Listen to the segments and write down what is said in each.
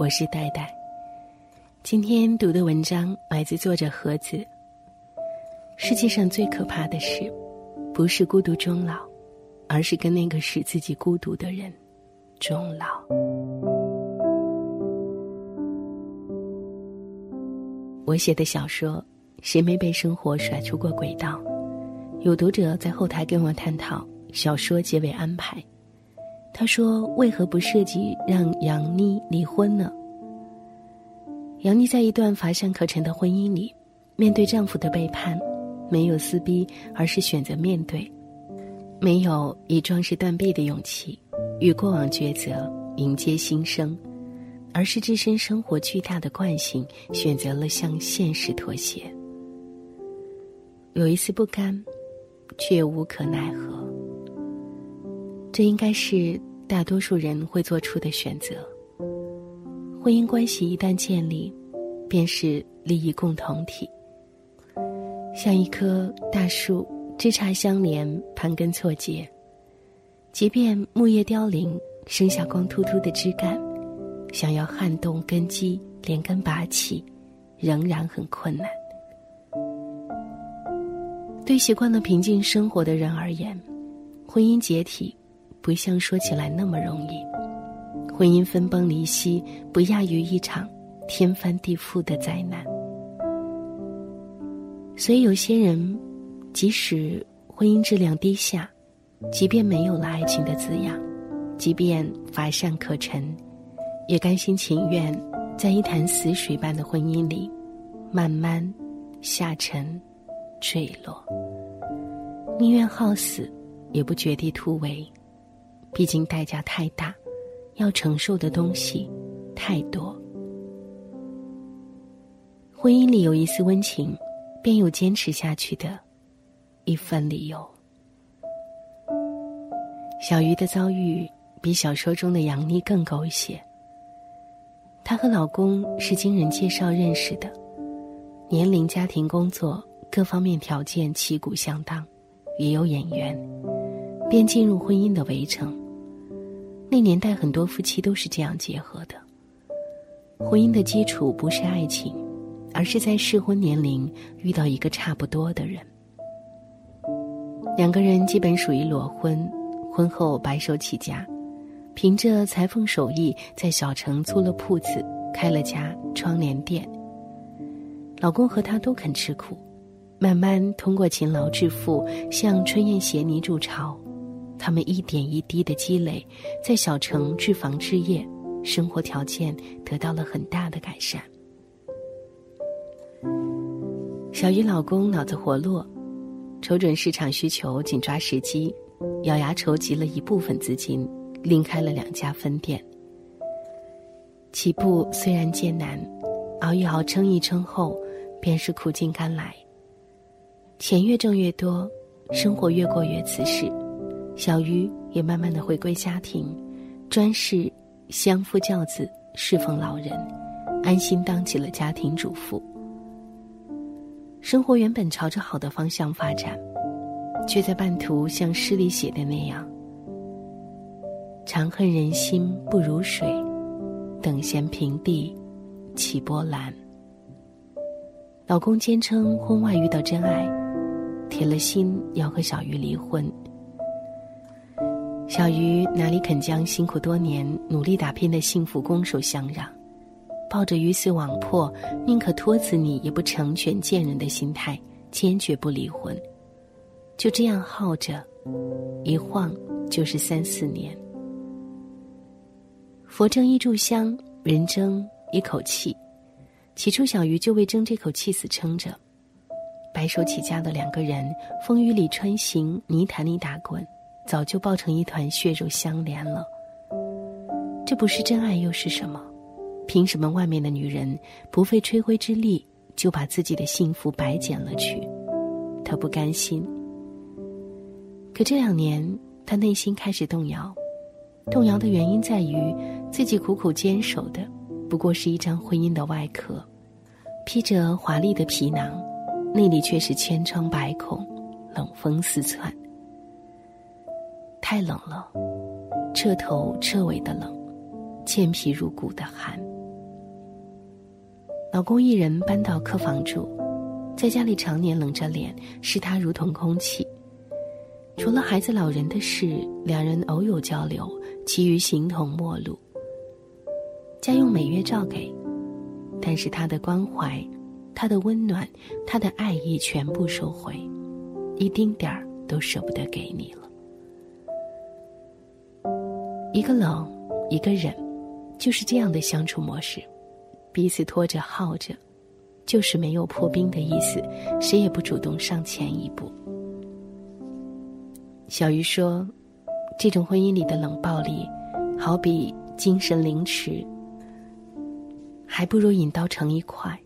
我是戴戴。今天读的文章来自作者盒子。世界上最可怕的事，不是孤独终老，而是跟那个使自己孤独的人终老。我写的小说，谁没被生活甩出过轨道？有读者在后台跟我探讨小说结尾安排。他说：“为何不设计让杨妮离婚呢？”杨妮在一段乏善可陈的婚姻里，面对丈夫的背叛，没有撕逼，而是选择面对；没有以壮士断臂的勇气与过往抉择迎接新生，而是置身生活巨大的惯性，选择了向现实妥协。有一丝不甘，却无可奈何。这应该是大多数人会做出的选择。婚姻关系一旦建立，便是利益共同体，像一棵大树，枝杈相连，盘根错节。即便木叶凋零，剩下光秃秃的枝干，想要撼动根基，连根拔起，仍然很困难。对习惯了平静生活的人而言，婚姻解体。不像说起来那么容易，婚姻分崩离析不亚于一场天翻地覆的灾难。所以有些人，即使婚姻质量低下，即便没有了爱情的滋养，即便乏善可陈，也甘心情愿在一潭死水般的婚姻里，慢慢下沉、坠落，宁愿耗死，也不绝地突围。毕竟代价太大，要承受的东西太多。婚姻里有一丝温情，便有坚持下去的一份理由。小鱼的遭遇比小说中的杨妮更狗血。她和老公是经人介绍认识的，年龄、家庭、工作各方面条件旗鼓相当，也有眼缘，便进入婚姻的围城。那年代很多夫妻都是这样结合的。婚姻的基础不是爱情，而是在适婚年龄遇到一个差不多的人。两个人基本属于裸婚，婚后白手起家，凭着裁缝手艺在小城租了铺子，开了家窗帘店。老公和她都肯吃苦，慢慢通过勤劳致富，像春燕携泥筑巢。他们一点一滴的积累，在小城置房置业，生活条件得到了很大的改善。小鱼老公脑子活络，瞅准市场需求，紧抓时机，咬牙筹集了一部分资金，另开了两家分店。起步虽然艰难，熬一熬，撑一撑后，便是苦尽甘来。钱越挣越多，生活越过越瓷实。小鱼也慢慢的回归家庭，专事相夫教子，侍奉老人，安心当起了家庭主妇。生活原本朝着好的方向发展，却在半途像诗里写的那样：“长恨人心不如水，等闲平地起波澜。”老公坚称婚外遇到真爱，铁了心要和小鱼离婚。小鱼哪里肯将辛苦多年、努力打拼的幸福拱手相让？抱着鱼死网破、宁可拖死你也不成全贱人的心态，坚决不离婚。就这样耗着，一晃就是三四年。佛争一炷香，人争一口气。起初，小鱼就为争这口气死撑着。白手起家的两个人，风雨里穿行，泥潭里打滚。早就抱成一团血肉相连了。这不是真爱又是什么？凭什么外面的女人不费吹灰之力就把自己的幸福白捡了去？他不甘心。可这两年，他内心开始动摇。动摇的原因在于，自己苦苦坚守的不过是一张婚姻的外壳，披着华丽的皮囊，内里却是千疮百孔，冷风四窜。太冷了，彻头彻尾的冷，健脾入骨的寒。老公一人搬到客房住，在家里常年冷着脸，视他如同空气。除了孩子、老人的事，两人偶有交流，其余形同陌路。家用每月照给，但是他的关怀、他的温暖、他的爱意全部收回，一丁点儿都舍不得给你了。一个冷，一个忍，就是这样的相处模式。彼此拖着耗着，就是没有破冰的意思，谁也不主动上前一步。小鱼说：“这种婚姻里的冷暴力，好比精神凌迟，还不如引刀成一块。”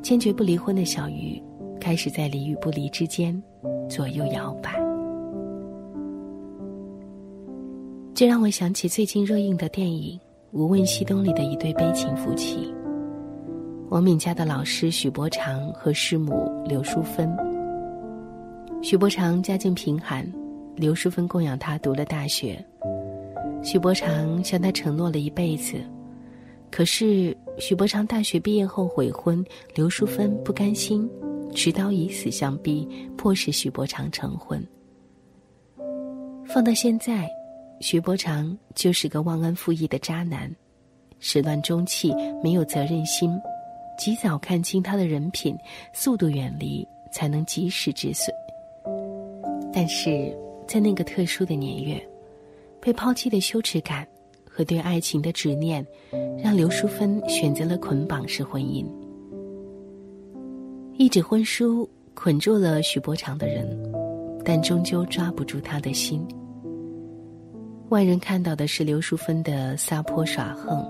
坚决不离婚的小鱼，开始在离与不离之间左右摇摆。这让我想起最近热映的电影。《无问西东》里的一对悲情夫妻，王敏家的老师许伯常和师母刘淑芬。许伯常家境贫寒，刘淑芬供养他读了大学。许伯常向他承诺了一辈子，可是许伯常大学毕业后悔婚，刘淑芬不甘心，持刀以死相逼，迫使许伯常成婚。放到现在。徐伯长就是个忘恩负义的渣男，始乱终弃，没有责任心，及早看清他的人品，速度远离，才能及时止损。但是在那个特殊的年月，被抛弃的羞耻感和对爱情的执念，让刘淑芬选择了捆绑式婚姻。一纸婚书捆住了许伯长的人，但终究抓不住他的心。外人看到的是刘淑芬的撒泼耍横，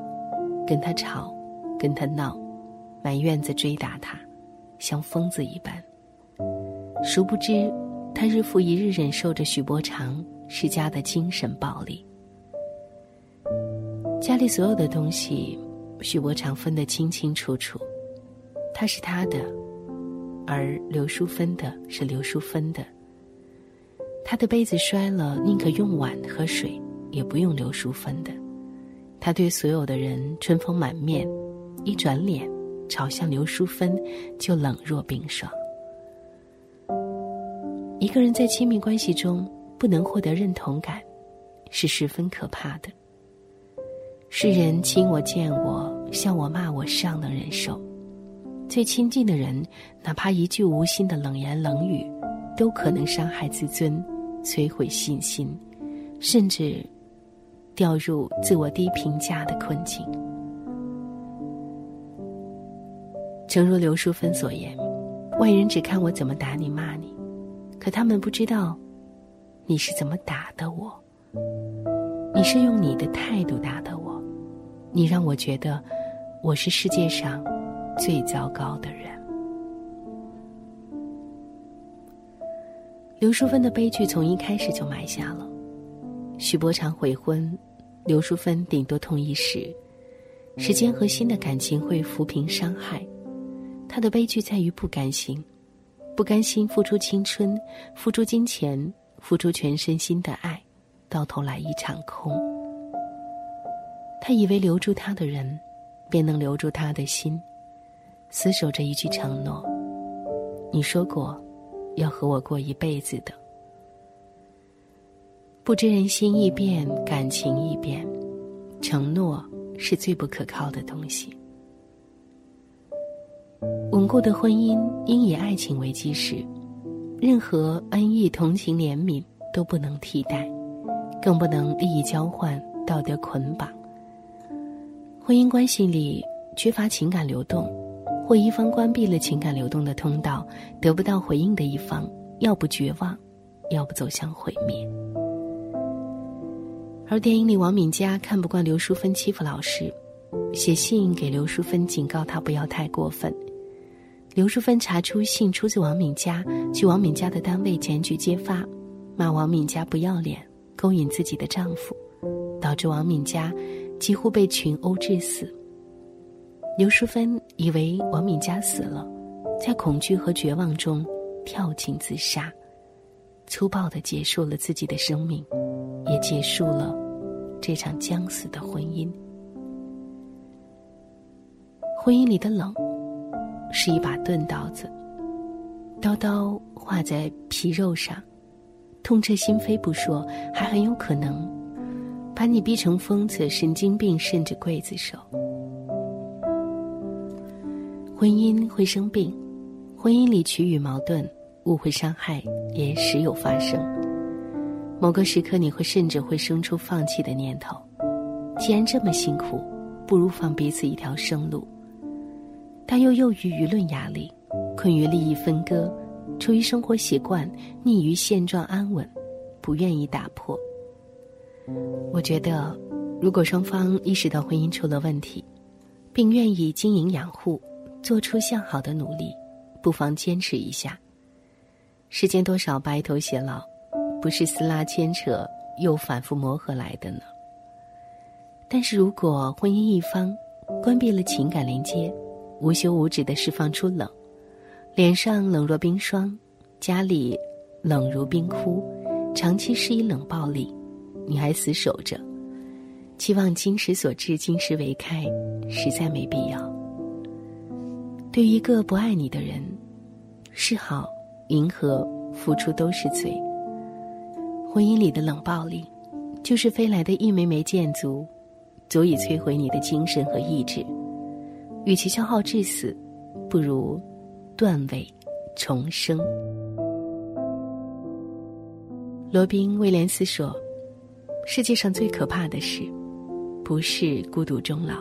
跟他吵，跟他闹，满院子追打他，像疯子一般。殊不知，他日复一日忍受着许伯常施加的精神暴力。家里所有的东西，许伯常分得清清楚楚，他是他的，而刘淑芬的是刘淑芬的。他的杯子摔了，宁可用碗喝水。也不用刘淑芬的，他对所有的人春风满面，一转脸朝向刘淑芬就冷若冰霜。一个人在亲密关系中不能获得认同感，是十分可怕的。世人亲我、见我、笑我、骂我尚能忍受，最亲近的人，哪怕一句无心的冷言冷语，都可能伤害自尊，摧毁信心，甚至。掉入自我低评价的困境。诚如刘淑芬所言，外人只看我怎么打你骂你，可他们不知道，你是怎么打的我。你是用你的态度打的我，你让我觉得我是世界上最糟糕的人。刘淑芬的悲剧从一开始就埋下了。许伯常悔婚，刘淑芬顶多痛一时，时间和新的感情会抚平伤害。她的悲剧在于不甘心，不甘心付出青春、付出金钱、付出全身心的爱，到头来一场空。他以为留住他的人，便能留住他的心，死守着一句承诺：“你说过，要和我过一辈子的。”不知人心易变，感情易变，承诺是最不可靠的东西。稳固的婚姻应以爱情为基石，任何恩义、同情、怜悯都不能替代，更不能利益交换、道德捆绑。婚姻关系里缺乏情感流动，或一方关闭了情感流动的通道，得不到回应的一方，要不绝望，要不走向毁灭。而电影里，王敏佳看不惯刘淑芬欺负老师，写信给刘淑芬警告她不要太过分。刘淑芬查出信出自王敏佳，去王敏佳的单位检举揭发，骂王敏佳不要脸，勾引自己的丈夫，导致王敏佳几乎被群殴致死。刘淑芬以为王敏佳死了，在恐惧和绝望中跳井自杀，粗暴的结束了自己的生命。也结束了这场将死的婚姻。婚姻里的冷，是一把钝刀子，刀刀划在皮肉上，痛彻心扉不说，还很有可能把你逼成疯子、神经病，甚至刽子手。婚姻会生病，婚姻里取与矛盾、误会、伤害也时有发生。某个时刻，你会甚至会生出放弃的念头。既然这么辛苦，不如放彼此一条生路。但又囿于舆论压力，困于利益分割，出于生活习惯，溺于现状安稳，不愿意打破。我觉得，如果双方意识到婚姻出了问题，并愿意经营养护，做出向好的努力，不妨坚持一下。世间多少白头偕老。不是撕拉牵扯又反复磨合来的呢。但是如果婚姻一方关闭了情感连接，无休无止的释放出冷，脸上冷若冰霜，家里冷如冰窟，长期施以冷暴力，你还死守着，期望今时所至，今时为开，实在没必要。对一个不爱你的人，示好、迎合、付出都是罪。婚姻里的冷暴力，就是飞来的一枚枚箭足，足以摧毁你的精神和意志。与其消耗致死，不如断尾重生。罗宾·威廉斯说：“世界上最可怕的事，不是孤独终老，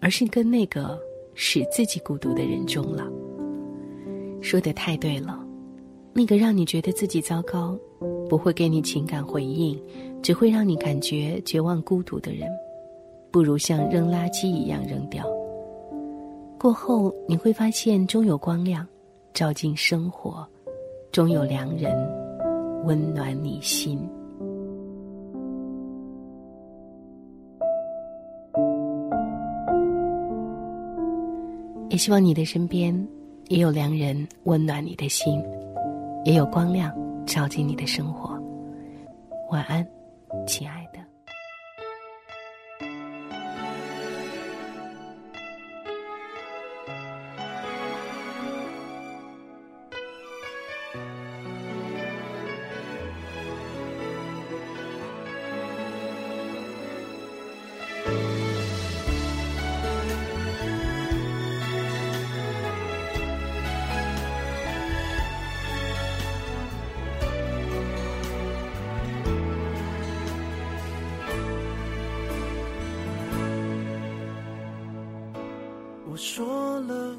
而是跟那个使自己孤独的人终老。”说的太对了，那个让你觉得自己糟糕。不会给你情感回应，只会让你感觉绝望孤独的人，不如像扔垃圾一样扔掉。过后你会发现，终有光亮照进生活，终有良人温暖你心。也希望你的身边也有良人温暖你的心，也有光亮。照进你的生活，晚安，亲爱。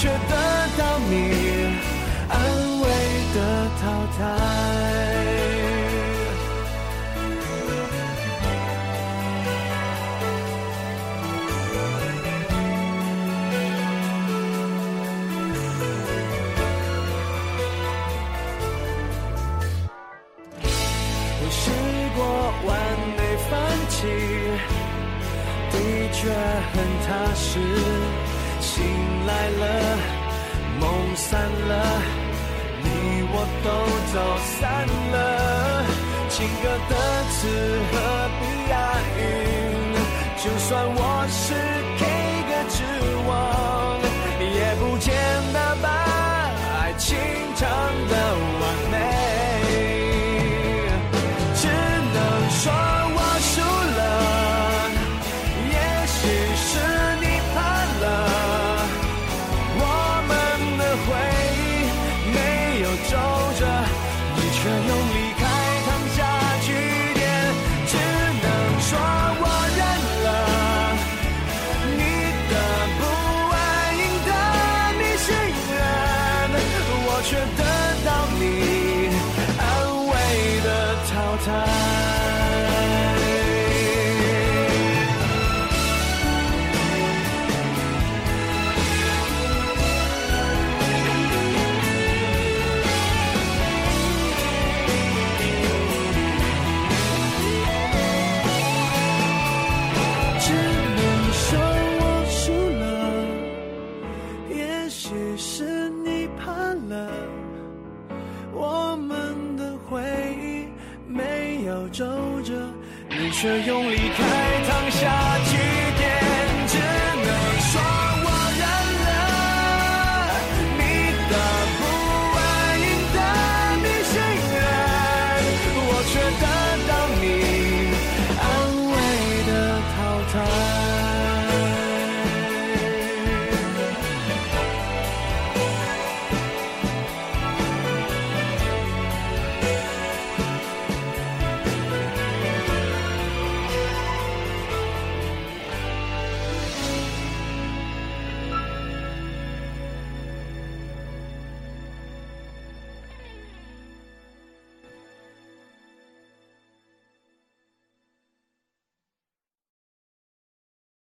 却得到你安慰的淘汰。都走散了情歌的词何必押韵就算我是却用力。